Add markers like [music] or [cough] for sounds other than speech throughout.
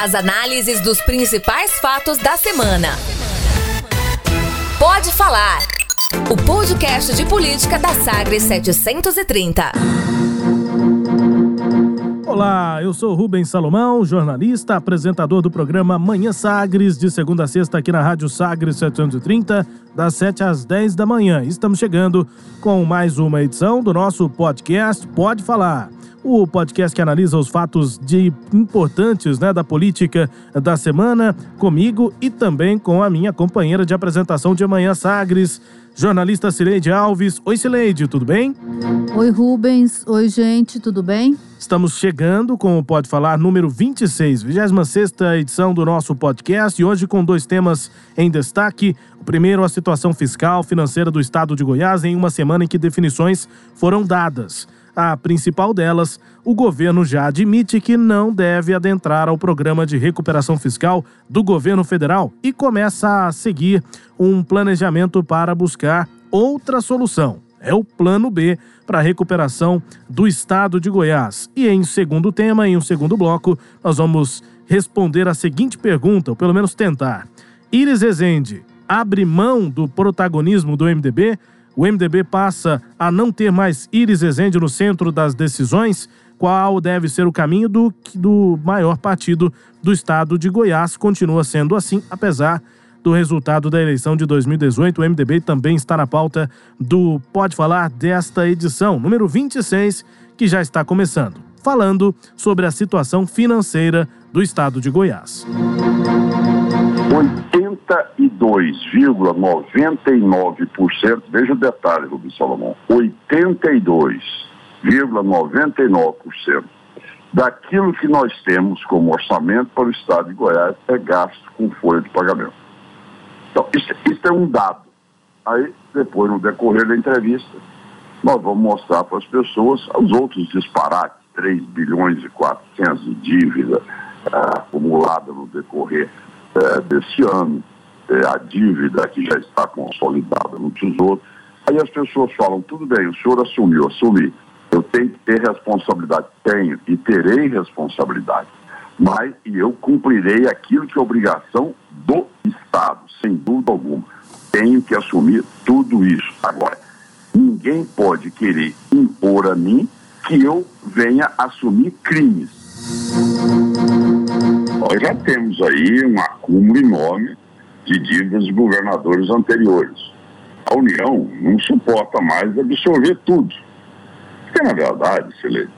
As análises dos principais fatos da semana. Pode falar. O podcast de política da Sagres 730. Olá, eu sou Rubens Salomão, jornalista, apresentador do programa Manhã Sagres, de segunda a sexta aqui na Rádio Sagres 730, das 7 às 10 da manhã. Estamos chegando com mais uma edição do nosso podcast Pode Falar o podcast que analisa os fatos de importantes né, da política da semana, comigo e também com a minha companheira de apresentação de amanhã, Sagres, jornalista Cileide Alves. Oi, Cileide, tudo bem? Oi, Rubens. Oi, gente, tudo bem? Estamos chegando com o Pode Falar número 26, 26 edição do nosso podcast e hoje com dois temas em destaque. O primeiro, a situação fiscal financeira do estado de Goiás em uma semana em que definições foram dadas. A principal delas, o governo já admite que não deve adentrar ao programa de recuperação fiscal do governo federal e começa a seguir um planejamento para buscar outra solução. É o plano B para a recuperação do estado de Goiás. E em segundo tema, em um segundo bloco, nós vamos responder a seguinte pergunta, ou pelo menos tentar. Iris Rezende abre mão do protagonismo do MDB o MDB passa a não ter mais Iris Ezende no centro das decisões. Qual deve ser o caminho do, do maior partido do estado de Goiás? Continua sendo assim, apesar do resultado da eleição de 2018. O MDB também está na pauta do Pode Falar desta edição, número 26, que já está começando, falando sobre a situação financeira do estado de Goiás. 82,99%, veja o detalhe, Rubens Salomão, 82,99% daquilo que nós temos como orçamento para o Estado de Goiás é gasto com folha de pagamento. Então, isso, isso é um dado. Aí, depois, no decorrer da entrevista, nós vamos mostrar para as pessoas os outros disparates, 3 bilhões e 400 de dívida uh, acumulada no decorrer uh, desse ano, é, a dívida que já está consolidada no Tesouro. Aí as pessoas falam, tudo bem, o senhor assumiu, assumi. Eu tenho que ter responsabilidade. Tenho e terei responsabilidade. Mas e eu cumprirei aquilo que é obrigação do Estado, sem dúvida alguma. Tenho que assumir tudo isso. Agora, ninguém pode querer impor a mim que eu venha assumir crimes. Nós já temos aí um acúmulo enorme de dívidas de governadores anteriores. A União não suporta mais absorver tudo. Porque, na verdade, Celeste,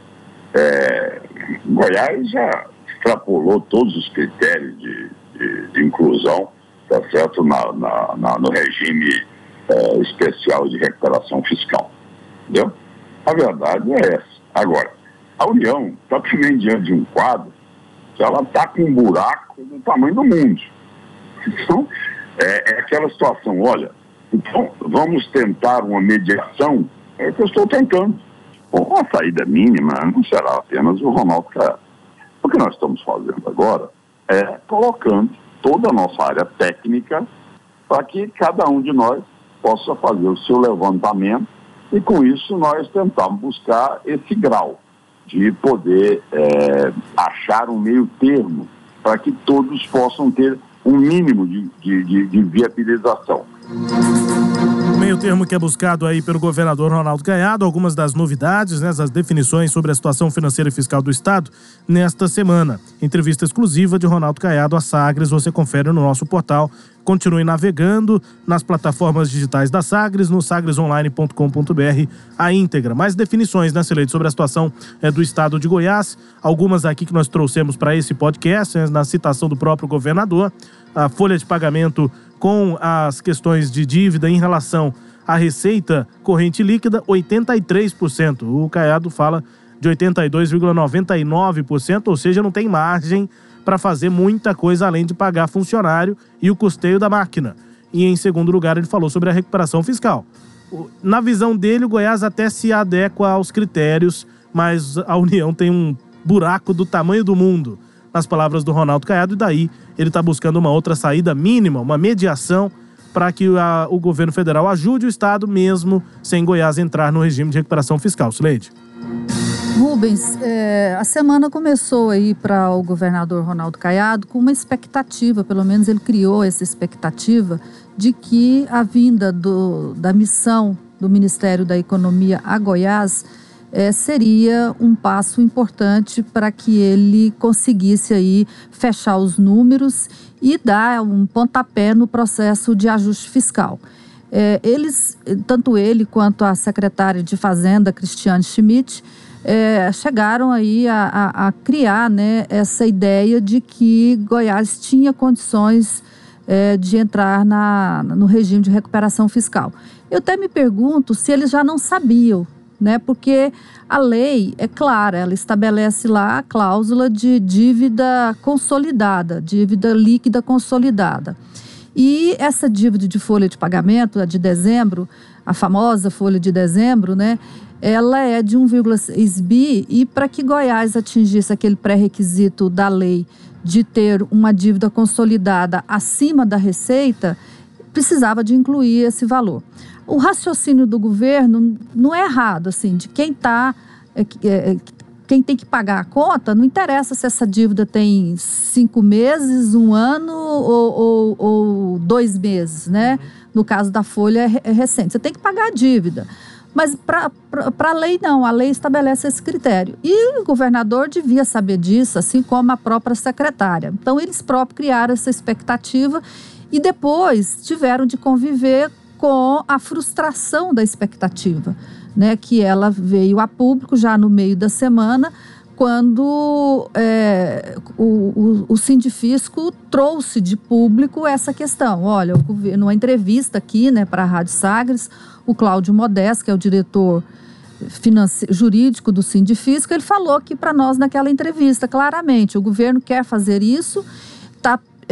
é, Goiás já extrapolou todos os critérios de, de, de inclusão, tá certo, na, na, na no regime é, especial de recuperação fiscal. Entendeu? A verdade é essa. Agora, a União está também diante de um quadro ela está com um buraco do tamanho do mundo. Então, é, é aquela situação, olha, então vamos tentar uma mediação, é o que eu estou tentando. Bom, saída mínima não será apenas o Ronaldo Caiado. O que nós estamos fazendo agora é colocando toda a nossa área técnica para que cada um de nós possa fazer o seu levantamento e com isso nós tentamos buscar esse grau de poder é, achar um meio termo para que todos possam ter um mínimo de, de, de, de viabilização. O meio termo que é buscado aí pelo governador Ronaldo Caiado, algumas das novidades, né, as definições sobre a situação financeira e fiscal do Estado nesta semana. Entrevista exclusiva de Ronaldo Caiado a Sagres, você confere no nosso portal Continue navegando nas plataformas digitais da Sagres, no sagresonline.com.br, a íntegra. Mais definições, né, Celede, sobre a situação é, do estado de Goiás. Algumas aqui que nós trouxemos para esse podcast, né, na citação do próprio governador. A folha de pagamento com as questões de dívida em relação à receita corrente líquida, 83%. O Caiado fala de 82,99%, ou seja, não tem margem para fazer muita coisa além de pagar funcionário e o custeio da máquina. E em segundo lugar, ele falou sobre a recuperação fiscal. Na visão dele, o Goiás até se adequa aos critérios, mas a União tem um buraco do tamanho do mundo, nas palavras do Ronaldo Caiado, e daí ele está buscando uma outra saída mínima, uma mediação para que a, o governo federal ajude o Estado mesmo sem Goiás entrar no regime de recuperação fiscal. Suleide. Rubens, é, a semana começou aí para o governador Ronaldo Caiado com uma expectativa, pelo menos ele criou essa expectativa, de que a vinda do, da missão do Ministério da Economia a Goiás é, seria um passo importante para que ele conseguisse aí fechar os números e dar um pontapé no processo de ajuste fiscal. É, eles, tanto ele quanto a secretária de Fazenda, Cristiane Schmidt, é, chegaram aí a, a, a, criar né, essa ideia de que Goiás tinha condições é, de entrar na, no regime de recuperação fiscal. Eu até me pergunto se eles já não sabiam, né? Porque a lei é clara, ela estabelece lá a cláusula de dívida consolidada, dívida líquida consolidada. E essa dívida de folha de pagamento, a de dezembro, a famosa folha de dezembro, né? ela é de 1,6 bi e para que Goiás atingisse aquele pré-requisito da lei de ter uma dívida consolidada acima da receita, precisava de incluir esse valor. O raciocínio do governo não é errado, assim, de quem está é, é, quem tem que pagar a conta, não interessa se essa dívida tem cinco meses, um ano ou, ou, ou dois meses, né? No caso da folha é recente. Você tem que pagar a dívida. Mas para a lei, não. A lei estabelece esse critério. E o governador devia saber disso, assim como a própria secretária. Então, eles próprios criaram essa expectativa e depois tiveram de conviver com a frustração da expectativa, né? Que ela veio a público já no meio da semana, quando é, o, o, o Sindifisco trouxe de público essa questão. Olha, o governo, numa entrevista aqui né, para a Rádio Sagres, o Cláudio Modesto, que é o diretor jurídico do Sindifisco, ele falou que para nós naquela entrevista, claramente, o governo quer fazer isso,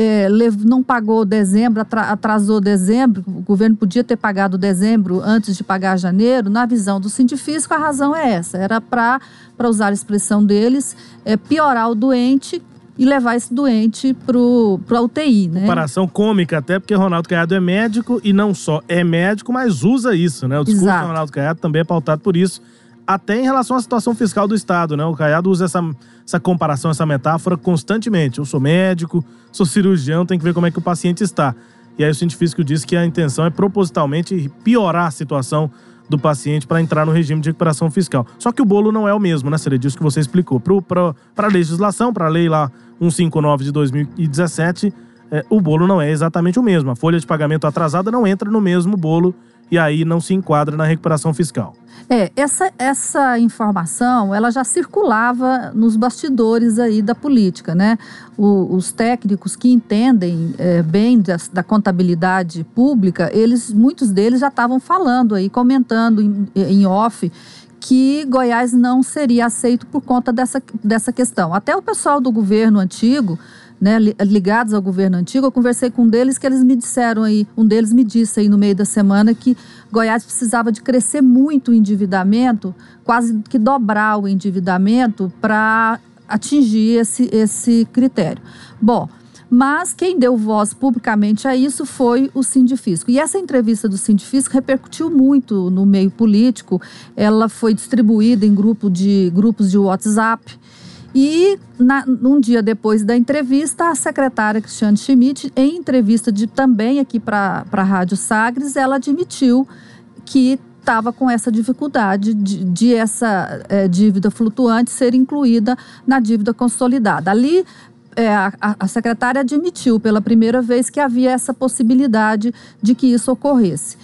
é, não pagou dezembro, atrasou dezembro, o governo podia ter pagado dezembro antes de pagar janeiro, na visão do Sindifisco, a razão é essa, era para, para usar a expressão deles, é, piorar o doente e levar esse doente para a UTI, né? Comparação cômica até, porque Ronaldo Caiado é médico e não só é médico, mas usa isso, né? O discurso Exato. do Ronaldo Caiado também é pautado por isso, até em relação à situação fiscal do Estado, né? O Caiado usa essa, essa comparação, essa metáfora constantemente. Eu sou médico, sou cirurgião, tem que ver como é que o paciente está. E aí o científico disse que a intenção é propositalmente piorar a situação do paciente para entrar no regime de recuperação fiscal. Só que o bolo não é o mesmo, né? Seria disso que você explicou. Para a legislação, para a lei lá 159 de 2017, é, o bolo não é exatamente o mesmo. A folha de pagamento atrasada não entra no mesmo bolo e aí não se enquadra na recuperação fiscal. É, essa, essa informação, ela já circulava nos bastidores aí da política, né? O, os técnicos que entendem é, bem da, da, contabilidade pública, eles, muitos deles já estavam falando aí, comentando em, em off, que Goiás não seria aceito por conta dessa, dessa questão. Até o pessoal do governo antigo né, ligados ao governo antigo, eu conversei com um deles que eles me disseram aí, um deles me disse aí no meio da semana que Goiás precisava de crescer muito o endividamento, quase que dobrar o endividamento para atingir esse, esse critério. Bom, mas quem deu voz publicamente a isso foi o Sindifisco. E essa entrevista do Sindifisco repercutiu muito no meio político. Ela foi distribuída em grupo de, grupos de WhatsApp. E na, um dia depois da entrevista, a secretária Cristiane Schmidt, em entrevista de, também aqui para a Rádio Sagres, ela admitiu que estava com essa dificuldade de, de essa é, dívida flutuante ser incluída na dívida consolidada. Ali, é, a, a secretária admitiu pela primeira vez que havia essa possibilidade de que isso ocorresse.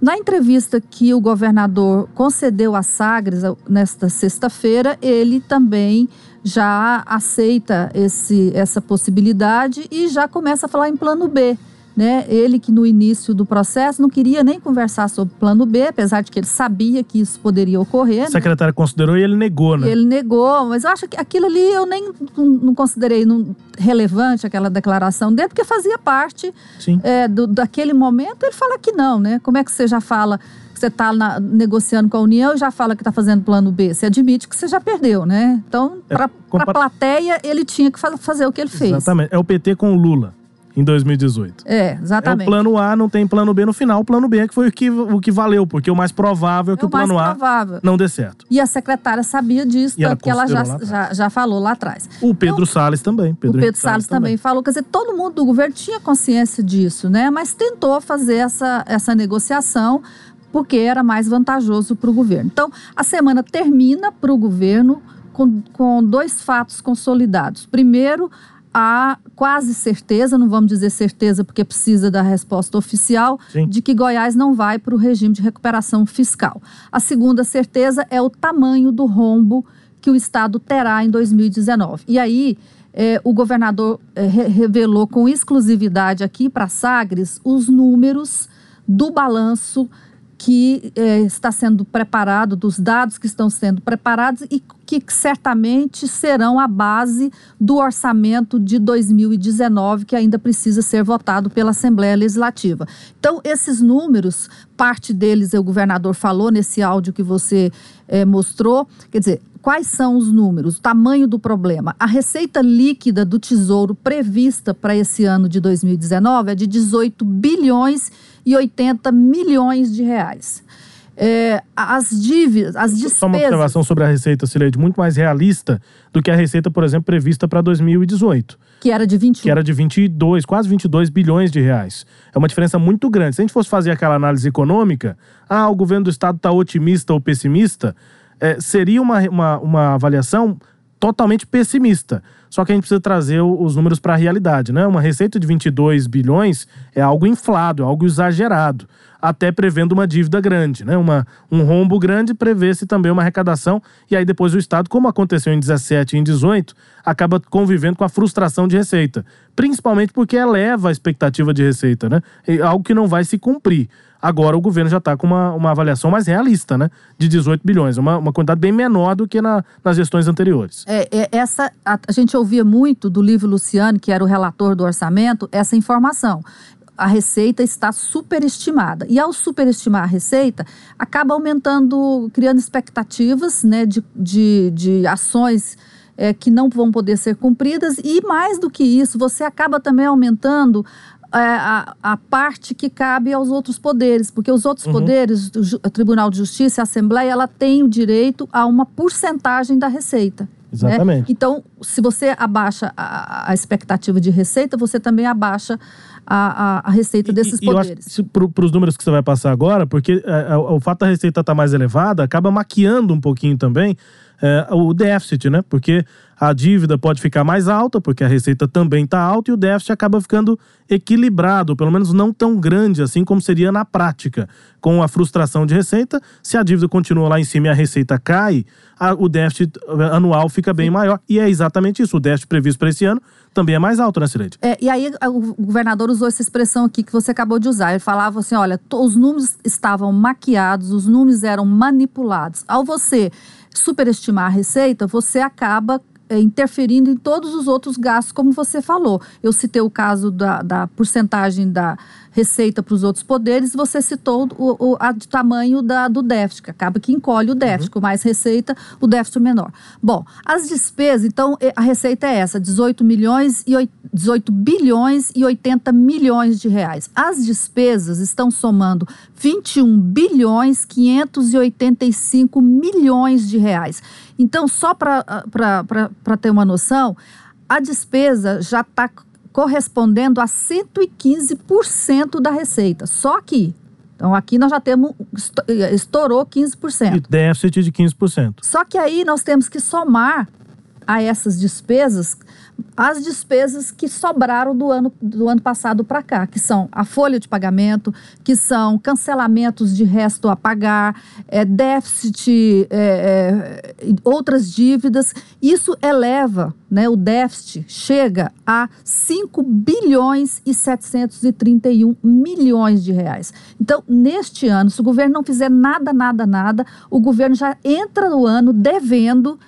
Na entrevista que o governador concedeu a Sagres nesta sexta-feira, ele também já aceita esse, essa possibilidade e já começa a falar em plano B. Né? Ele que no início do processo não queria nem conversar sobre plano B, apesar de que ele sabia que isso poderia ocorrer. Né? secretária considerou e ele negou, né? Ele negou, mas eu acho que aquilo ali eu nem não, considerei não, relevante aquela declaração dele, porque fazia parte é, do, daquele momento. Ele fala que não, né? Como é que você já fala você está negociando com a União e já fala que está fazendo plano B. Você admite que você já perdeu, né? Então, para a plateia, ele tinha que fazer o que ele fez. Exatamente. É o PT com o Lula. em 2018. É, exatamente. É o plano A, não tem plano B no final. O plano B é que foi o que, o que valeu, porque o mais provável é que É o, plano A provável. não dê certo. E a secretária sabia disso, E ela tanto que ela já, já, já falou lá atrás. O Pedro Salles também. o Pedro, Pedro Salles também falou, quer dizer, todo mundo do governo tinha consciência disso, né? Mas tentou fazer essa, essa negociação porque era mais vantajoso para o governo. Então, a semana termina para o governo com, com dois fatos consolidados. Primeiro, a quase certeza, não vamos dizer certeza porque precisa da resposta oficial, Sim. de que Goiás não vai para o regime de recuperação fiscal. A segunda certeza é o tamanho do rombo que o Estado terá em 2019. E aí, eh, o governador eh, re- revelou com exclusividade aqui para Sagres os números do balanço que eh, está sendo preparado, dos dados que estão sendo preparados e que certamente serão a base do orçamento de 2019, que ainda precisa ser votado pela Assembleia Legislativa. Então, esses números, parte deles o governador falou nesse áudio que você eh, mostrou, quer dizer, Quais são os números? O tamanho do problema? A receita líquida do Tesouro prevista para esse ano de 2019 é de 18 bilhões e 80 milhões de reais. É, as dívidas, as Só uma despesas. observação sobre a receita, Cileide, muito mais realista do que a receita, por exemplo, prevista para 2018, Que era de 21. que era de 22, quase 22 bilhões de reais. É uma diferença muito grande. Se a gente fosse fazer aquela análise econômica, ah, o governo do estado está otimista ou pessimista, é, seria uma, uma, uma avaliação totalmente pessimista. Só que a gente precisa trazer os números para a realidade, né? Uma receita de 22 bilhões é algo inflado, é algo exagerado, até prevendo uma dívida grande, né? Uma, um rombo grande prevê-se também uma arrecadação e aí depois o Estado, como aconteceu em 17 e em 18, acaba convivendo com a frustração de receita, principalmente porque eleva a expectativa de receita, né? É algo que não vai se cumprir. Agora o governo já está com uma, uma avaliação mais realista, né? De 18 bilhões, uma, uma quantidade bem menor do que na- nas gestões anteriores. É, é, essa, a, a gente ouvia muito do livro Luciano, que era o relator do orçamento, essa informação. A receita está superestimada. E ao superestimar a receita, acaba aumentando, criando expectativas né, de, de, de ações é, que não vão poder ser cumpridas. E mais do que isso, você acaba também aumentando a, a parte que cabe aos outros poderes, porque os outros Uhum. poderes, o, Tribunal de Justiça a Assembleia, ela tem o direito a uma porcentagem da receita. né? Exatamente. Então, se você abaixa a, a expectativa de receita, você também abaixa a, a, a receita desses E- poderes. para os números que você vai passar agora, porque é, é, o fato da receita estar mais elevada acaba maquiando um pouquinho também é, o déficit, né? Porque a dívida pode ficar mais alta, porque a receita também está alta, e o déficit acaba ficando equilibrado, pelo menos não tão grande assim como seria na prática. Com a frustração de receita, se a dívida continua lá em cima e a receita cai, a- o déficit eh, anual fica bem maior. E é exatamente isso. O déficit previsto para esse ano também é mais alto, né, Cileide? É, e aí a- o governador usou essa expressão aqui que você acabou de usar. Ele falava assim: olha, os números estavam maquiados, os números eram manipulados. Ao você superestimar a receita, você acaba interferindo em todos os outros gastos, como você falou. Eu citei o caso da, da porcentagem da receita para os outros poderes, você citou o, o a, tamanho da, do déficit, que acaba que encolhe o déficit, com mais receita, o déficit menor. Bom, as despesas, então, eh, a receita é essa, 18 milhões e oit- 18 bilhões e 80 milhões de reais. As despesas estão somando 21 bilhões 585 milhões de reais. Então, só para ter uma noção, a despesa já está correspondendo a 115% da receita. Só aqui. Então, aqui nós já temos, esto- estourou 15%. E déficit de 15%. Só que aí nós temos que somar a essas despesas as despesas que sobraram do ano, do ano passado para cá, que são a folha de pagamento, que são cancelamentos de resto a pagar, é, déficit, é, é, outras dívidas. Isso eleva, né, o déficit chega a 5 bilhões e 731 milhões de reais. Então, neste ano, se o governo não fizer nada, nada, nada, o governo já entra no ano devendo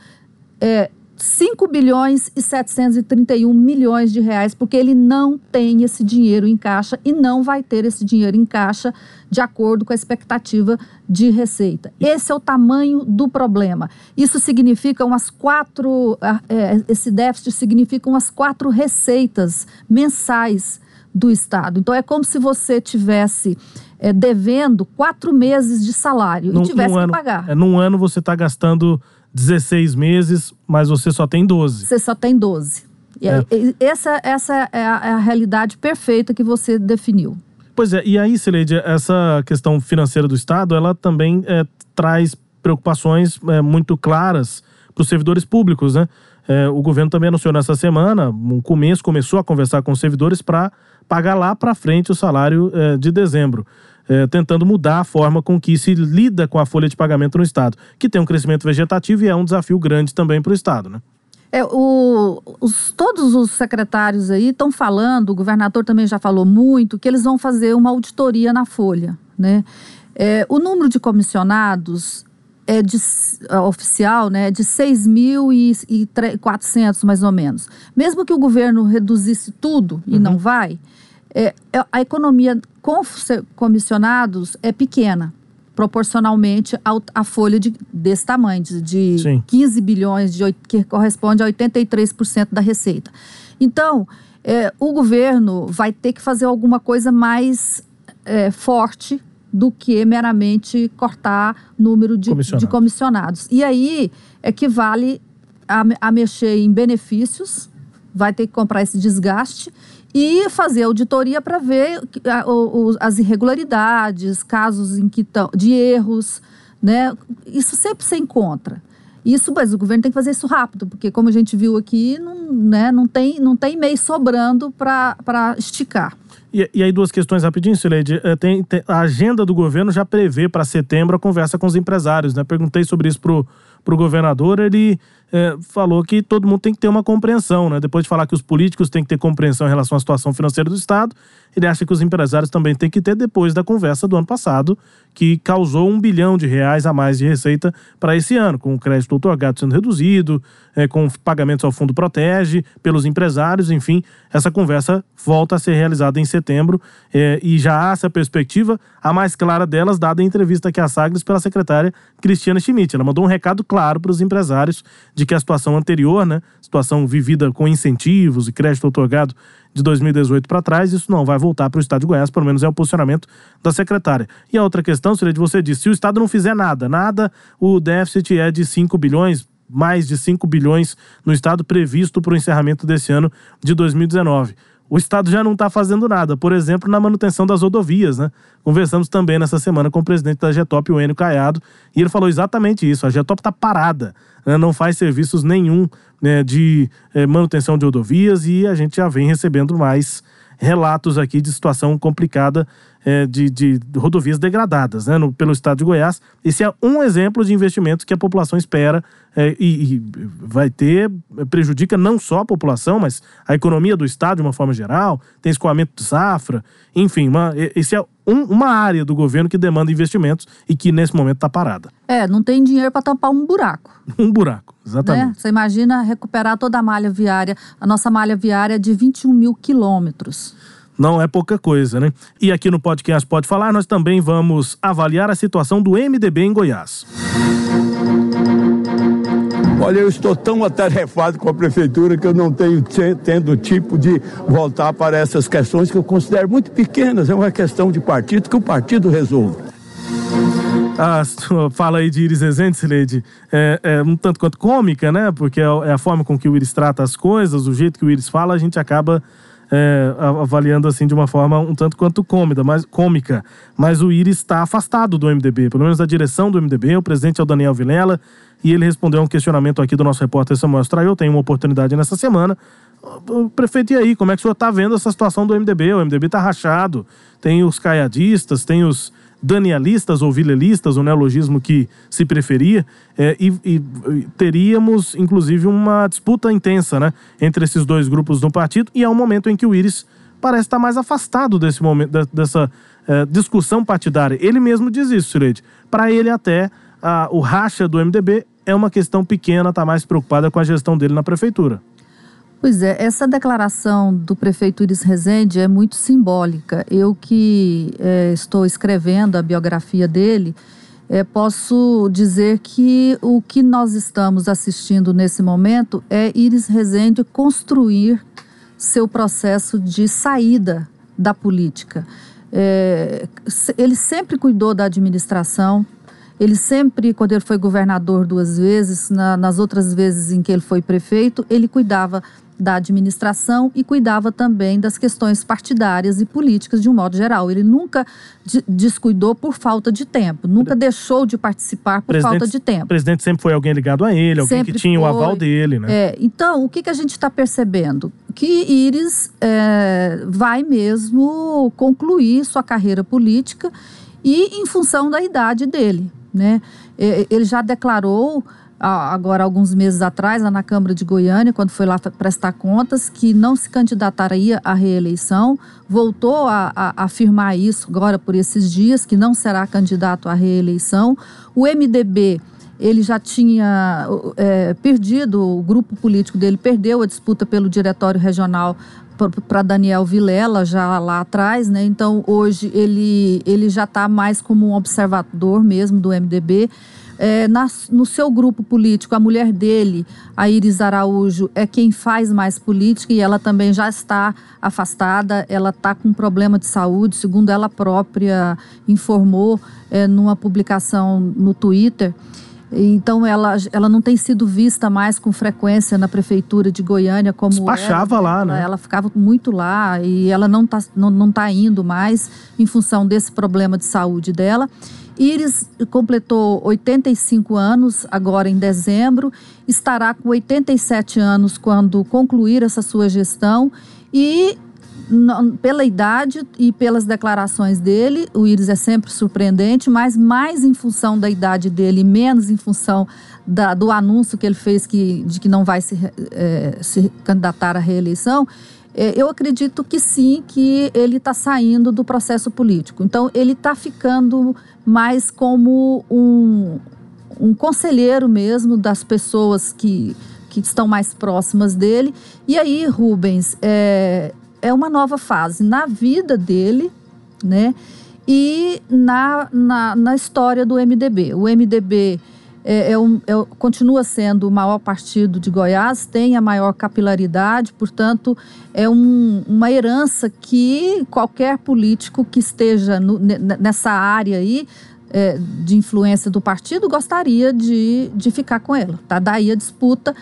é, 5 bilhões e 731 milhões de reais, porque ele não tem esse dinheiro em caixa e não vai ter esse dinheiro em caixa de acordo com a expectativa de receita. Esse é o tamanho do problema. Isso significa umas quatro, ah, é, esse déficit significa umas quatro receitas mensais do Estado. Então é como se você tivesse é, devendo quatro meses de salário num, e tivesse que ano, pagar. É, num ano você está gastando 16 meses, mas você só tem 12. Você só tem 12. É. Essa, essa é a, é a realidade perfeita que você definiu. Pois é, e aí, Sileide, essa questão financeira do Estado, ela também é, traz preocupações é, muito claras para os servidores públicos, né? É, o governo também anunciou nessa semana, no começo, começou a conversar com os servidores para pagar lá para frente o salário é, de dezembro. É, tentando mudar a forma com que se lida com a folha de pagamento no Estado, que tem um crescimento vegetativo e é um desafio grande também para o Estado, né? É, o, os, todos os secretários aí estão falando, o governador também já falou muito, que eles vão fazer uma auditoria na folha. Né? É, o número de comissionados é de, é, oficial né, é de 6.400, mais ou menos. Mesmo que o governo reduzisse tudo, e uhum. não vai, é, é, a economia com comissionados é pequena proporcionalmente à folha de, desse tamanho, de, de 15 bilhões, de, que corresponde a 83% da receita. Então, é, o governo vai ter que fazer alguma coisa mais é, forte do que meramente cortar número de comissionados. de comissionados. E aí é que vale a, a mexer em benefícios, vai ter que comprar esse desgaste e fazer auditoria para ver as irregularidades, casos em que tão, de erros, né? Isso sempre se encontra. Isso, mas o governo tem que fazer isso rápido, porque como a gente viu aqui, não, né, não, tem, não tem mês sobrando para esticar. E, e, aí, duas questões rapidinho, Sileide. É, tem, tem, a agenda do governo já prevê para setembro a conversa com os empresários, né? Perguntei sobre isso pro, pro governador, ele é, falou que todo mundo tem que ter uma compreensão, né? Depois de falar que os políticos têm que ter compreensão em relação à situação financeira do Estado, ele acha que os empresários também têm que ter depois da conversa do ano passado, que causou um bilhão de reais a mais de receita para esse ano, com o crédito otorgado sendo reduzido, é, com pagamentos ao Fundo Protege, pelos empresários, enfim, essa conversa volta a ser realizada em setembro é, e já há essa perspectiva, a mais clara delas, dada a entrevista aqui à Sagres pela secretária Cristiana Schmidt. Ela mandou um recado claro para os empresários de que a situação anterior, né, situação vivida com incentivos e crédito otorgado de 2018 para trás, isso não vai voltar para o Estado de Goiás, pelo menos é o posicionamento da secretária. E a outra questão, seria de você disse, se o Estado não fizer nada, nada, o déficit é de 5 bilhões, mais de 5 bilhões no Estado previsto para o encerramento desse ano de 2019 o Estado já não está fazendo nada, por exemplo, na manutenção das rodovias, né? Conversamos também nessa semana com o presidente da Getop, o Enio Caiado, e ele falou exatamente isso: a Getop está parada, né? não faz serviços nenhum né, de eh, manutenção de rodovias e a gente já vem recebendo mais relatos aqui de situação complicada é, de, de, rodovias degradadas né, no, pelo estado de Goiás. Esse é um exemplo de investimentos que a população espera é, e, e, vai ter, prejudica não só a população, mas a economia do estado de uma forma geral, tem escoamento de safra, enfim, uma, esse é um, uma área do governo que demanda investimentos e que nesse momento está parada. É, não tem dinheiro para tampar um buraco. [laughs] Um buraco, exatamente. Né? Você imagina recuperar toda a malha viária, a nossa malha viária é de 21 mil quilômetros não é pouca coisa, né? E aqui no podcast Pode Falar, nós também vamos avaliar a situação do MDB em Goiás. Olha, eu estou tão atarefado com a prefeitura que eu não tenho tendo tipo de voltar para essas questões que eu considero muito pequenas. É uma questão de partido que o partido resolve. Ah, fala aí de Iris Rezende, Sileide, é, é, um tanto quanto cômica, né? Porque é, é a forma com que o Iris trata as coisas, o jeito que o Iris fala, a gente acaba é, avaliando assim de uma forma um tanto quanto cômica, mas, cômica. Mas o Iris está afastado do MDB, pelo menos da direção do MDB. O presidente é o Daniel Vilela e ele respondeu a um questionamento aqui do nosso repórter Samuel Straiu. Tem uma oportunidade nessa semana. Prefeito, e aí, como é que o senhor está vendo essa situação do MDB? O MDB está rachado, tem os caiadistas, tem os danielistas ou vilelistas, o neologismo que se preferia, é, e, e, teríamos, inclusive, uma disputa intensa né, entre esses dois grupos no partido, e é um momento em que o Íris parece estar mais afastado desse momento, dessa é, discussão partidária. Ele mesmo diz isso, Sileide. Para ele, até a, o racha do MDB é uma questão pequena, está mais preocupada com a gestão dele na prefeitura. Pois é, essa declaração do prefeito Iris Rezende é muito simbólica. Eu que é, estou escrevendo a biografia dele, é, posso dizer que o que nós estamos assistindo nesse momento é Iris Rezende construir seu processo de saída da política. É, ele sempre cuidou da administração, ele sempre, quando ele foi governador duas vezes, na, nas outras vezes em que ele foi prefeito, ele cuidava da administração e cuidava também das questões partidárias e políticas de um modo geral. Ele nunca descuidou por falta de tempo, nunca deixou de participar por presidente, falta de tempo. O presidente sempre foi alguém ligado a ele, alguém sempre que tinha foi. o aval dele, né? É, então, o que, que a gente está percebendo? Que Iris é, vai mesmo concluir sua carreira política e em função da idade dele, né? Ele já declarou agora alguns meses atrás, lá na Câmara de Goiânia, quando foi lá prestar contas, que não se candidataria à reeleição, voltou a, a, afirmar isso agora por esses dias, que não será candidato à reeleição. O MDB ele já tinha é, perdido, o grupo político dele perdeu a disputa pelo diretório regional para Daniel Vilela já lá atrás, né? Então hoje ele, ele já está mais como um observador mesmo do MDB. É, na, no seu grupo político, a mulher dele, a Iris Araújo, é quem faz mais política e ela também já está afastada, ela está com problema de saúde, segundo ela própria informou é, numa publicação no Twitter. Então ela, ela não tem sido vista mais com frequência na prefeitura de Goiânia como despachava era, lá, né? Ela ficava muito lá e ela não está não, não tá indo mais em função desse problema de saúde dela. Iris completou 85 anos agora em dezembro, estará com 87 anos quando concluir essa sua gestão e pela idade e pelas declarações dele, o Iris é sempre surpreendente, mas mais em função da idade dele, menos em função da, do anúncio que ele fez que, de que não vai se, é, se candidatar à reeleição. É, eu acredito que sim, que ele está saindo do processo político. Então, ele está ficando mais como um, um conselheiro mesmo das pessoas que, que estão mais próximas dele. E aí, Rubens, é, é uma nova fase na vida dele, né? E na, na, na história do MDB. O MDB é, é um, é, continua sendo o maior partido de Goiás, tem a maior capilaridade, portanto, é um, uma herança que qualquer político que esteja no, nessa área aí é, de influência do partido gostaria de, de ficar com ela. Tá? Daí a disputa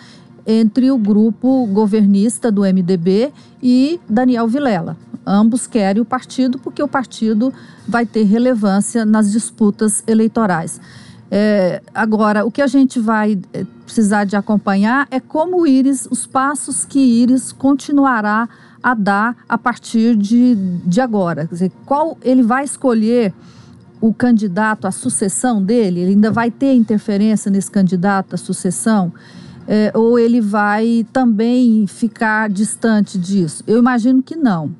entre o grupo governista do MDB e Daniel Vilela. Ambos querem o partido porque o partido vai ter relevância nas disputas eleitorais. É, agora, o que a gente vai é, precisar de acompanhar é como o Íris, os passos que Íris continuará a dar a partir de, de agora. Quer dizer, qual ele vai escolher o candidato à sucessão dele? Ele ainda vai ter interferência nesse candidato à sucessão? É, ou ele vai também ficar distante disso? Eu imagino que não.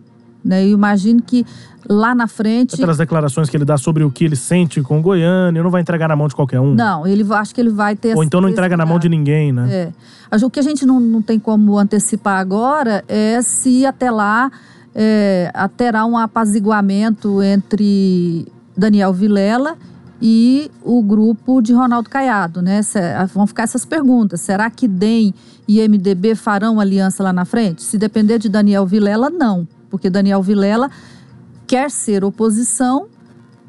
Né? Eu imagino que lá na frente. Pelas declarações que ele dá sobre o que ele sente com o Goiânia, não vai entregar na mão de qualquer um. Não, ele acho que ele vai ter. Ou então não entrega na mão de ninguém, né? É. O que a gente não, não tem como antecipar agora é se até lá é, terá um apaziguamento entre Daniel Vilela e o grupo de Ronaldo Caiado, né? Vão ficar essas perguntas. Será que DEM e MDB farão aliança lá na frente? Se depender de Daniel Vilela, não. Porque Daniel Vilela quer ser oposição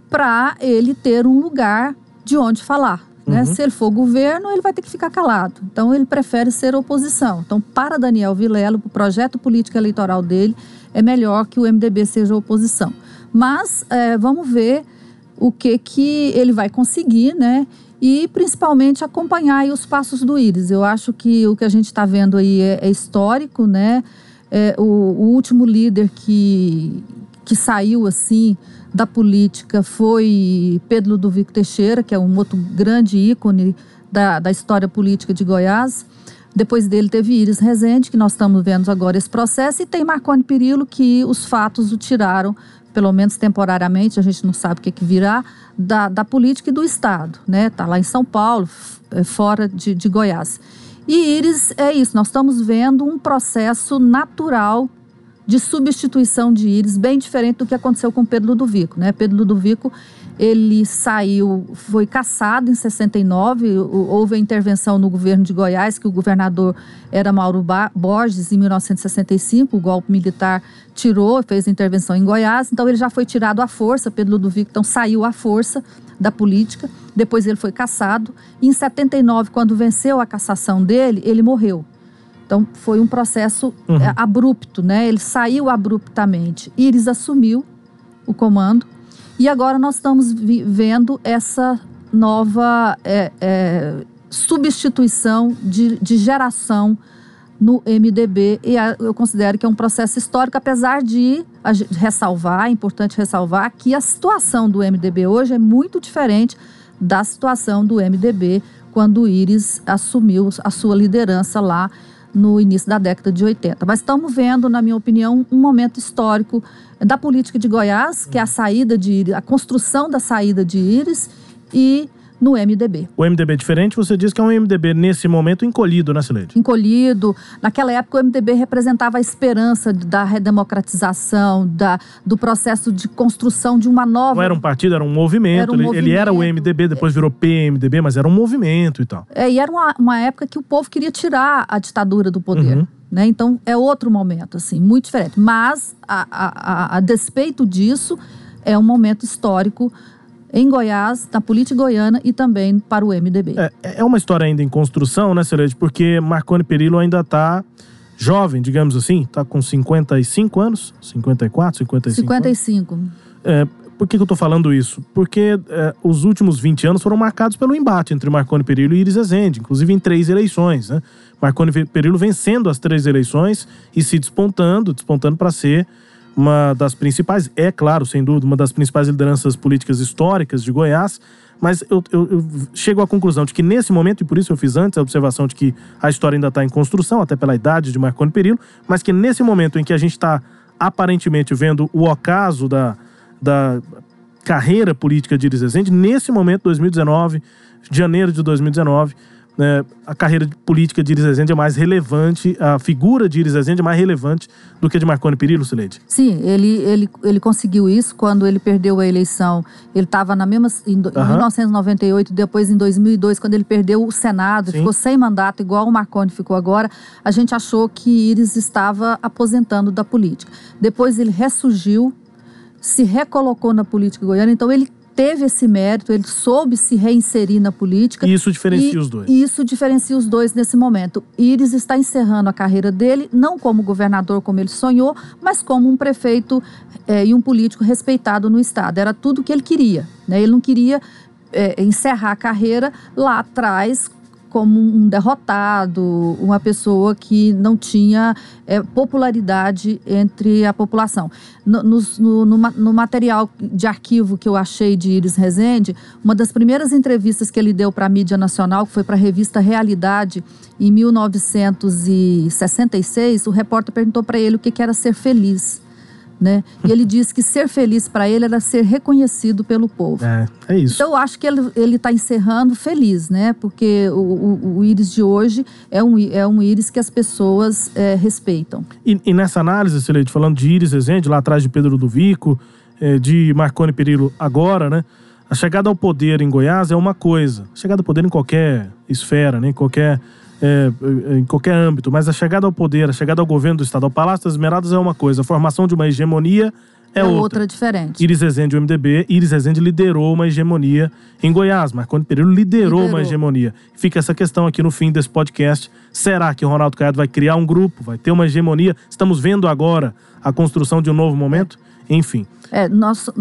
para ele ter um lugar de onde falar. Né? Uhum. Se ele for governo, ele vai ter que ficar calado. Então, ele prefere ser oposição. Então, para Daniel Vilela, o projeto político eleitoral dele, é melhor que o MDB seja oposição. Mas, é, vamos ver o que, que ele vai conseguir, né? E principalmente acompanhar os passos do Íris. Eu acho que o que a gente está vendo aí é, é histórico, né? É, o, o, último líder que, que saiu assim da política foi Pedro Ludovico Teixeira, que é um outro grande ícone da, da história política de Goiás. Depois dele teve Iris Rezende, que nós estamos vendo agora esse processo, e tem Marconi Perillo, que os fatos o tiraram pelo menos temporariamente, a gente não sabe o que, que virá, da, da política e do Estado, né? Está lá em São Paulo, é, fora de, de Goiás. E Iris é isso, nós estamos vendo um processo natural de substituição de Iris, bem diferente do que aconteceu com Pedro Ludovico, né? Pedro Ludovico ele saiu, foi caçado em 69, houve a intervenção no governo de Goiás, que o governador era Mauro Borges, em 1965, o golpe militar tirou, fez intervenção em Goiás, então ele já foi tirado à força, Pedro Ludovico então saiu à força da política, depois ele foi caçado, e em 79, quando venceu a cassação dele, ele morreu. Então foi um processo uhum. é, abrupto, né? Ele saiu abruptamente. Iris assumiu o comando, e agora nós estamos vendo essa nova é, é, substituição de, de geração no MDB e eu considero que é um processo histórico, apesar de ressalvar, é importante ressalvar que a situação do MDB hoje é muito diferente da situação do MDB quando o Íris assumiu a sua liderança lá no início da década de 80. Mas estamos vendo, na minha opinião, um momento histórico da política de Goiás, que é a saída de Íris, a construção da saída de Íris e no MDB. O MDB é diferente, você diz que é um MDB nesse momento encolhido, né? Encolhido. Naquela época o MDB representava a esperança da redemocratização, da, do processo de construção de uma nova... Não era um partido, era um movimento. Era um ele, movimento. ele, era o MDB, depois virou PMDB, mas era um movimento e tal. É, e era uma, uma época que o povo queria tirar a ditadura do poder. Uhum. Né? Então é outro momento, assim, muito diferente. Mas, a, a, a, a despeito disso, é um momento histórico em Goiás, na política goiana e também para o MDB. É, é uma história ainda em construção, né, Celeste? Porque Marconi Perillo ainda está jovem, digamos assim, está com 55 anos, 54, 55 55. Anos. É, por que, que eu estou falando isso? Porque é, os últimos 20 anos foram marcados pelo embate entre Marconi Perillo e Iris Ezende, inclusive em três eleições, né? Marconi Perillo vencendo as três eleições e se despontando, despontando para ser uma das principais, é claro, sem dúvida, uma das principais lideranças políticas históricas de Goiás, mas eu, eu, eu, chego à conclusão de que nesse momento, e por isso eu fiz antes a observação de que a história ainda está em construção, até pela idade de Marconi Perillo, mas que nesse momento em que a gente está aparentemente vendo o ocaso da, da carreira política de Iris Rezende, nesse momento, 2019, janeiro de 2019, né, a carreira política de Iris Rezende é mais relevante, a figura de Iris Rezende é mais relevante do que a de Marconi Perillo, Sileide? Sim, ele, ele, ele conseguiu isso quando ele perdeu a eleição. Ele estava na mesma. Em, uhum. em 1998, depois em 2002, quando ele perdeu o Senado, Sim. ficou sem mandato, igual o Marconi ficou agora, a gente achou que Iris estava aposentando da política. Depois ele ressurgiu, se recolocou na política goiana, então ele teve esse mérito, ele soube se reinserir na política. E isso diferencia e, os dois. Isso diferencia os dois nesse momento. Iris está encerrando a carreira dele, não como governador, como ele sonhou, mas como um prefeito é, e um político respeitado no Estado. Era tudo o que ele queria. Né? Ele não queria é, encerrar a carreira lá atrás como um derrotado, uma pessoa que não tinha é, popularidade entre a população. No, no, no, no, material de arquivo que eu achei de Iris Rezende, uma das primeiras entrevistas que ele deu para a mídia nacional, que foi para a revista Realidade, em 1966, o repórter perguntou para ele o que, que era ser feliz né? E ele disse que ser feliz para ele era ser reconhecido pelo povo. É, é isso. Então eu acho que ele está encerrando feliz, né? Porque o, o, o, íris de hoje é um, é um íris que as pessoas é, respeitam. E, e, nessa análise, Celeste, falando de íris Rezende, lá atrás de Pedro Ludovico, é, de Marconi Perillo agora, né? A chegada ao poder em Goiás é uma coisa. A chegada ao poder em qualquer esfera, né? em qualquer é, em qualquer âmbito, mas a chegada ao poder, a chegada ao governo do Estado, ao Palácio das Esmeradas é uma coisa, a formação de uma hegemonia é, é outra. outra diferente. Iris Rezende, o MDB, Iris Rezende liderou uma hegemonia em Goiás, Marconi Perillo liderou, liderou, uma hegemonia. Fica essa questão aqui no fim desse podcast. Será que o Ronaldo Caiado vai criar um grupo, vai ter uma hegemonia? Estamos vendo agora a construção de um novo momento? Enfim. É, nosso,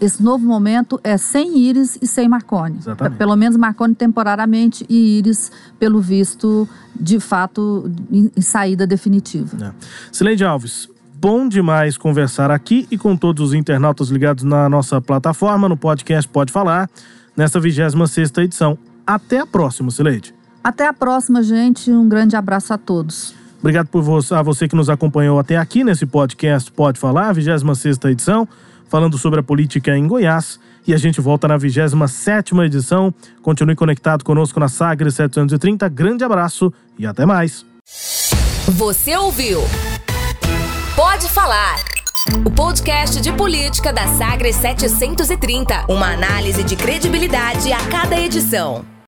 esse novo momento é sem Íris e sem Marconi. Exatamente. Pelo menos Marconi temporariamente e Íris, pelo visto, de fato, em, em saída definitiva. É. Sileide Alves, bom demais conversar aqui e com todos os internautas ligados na nossa plataforma, no podcast Pode Falar, nessa 26 edição. Até a próxima, Sileide. Até a próxima, gente. Um grande abraço a todos. Obrigado por você, a você que nos acompanhou até aqui nesse podcast Pode Falar, 26 edição, falando sobre a política em Goiás. E a gente volta na 27 edição. Continue conectado conosco na Sagres 730. Grande abraço e até mais. Você ouviu? Pode falar O podcast de política da Sagres 730. Uma análise de credibilidade a cada edição.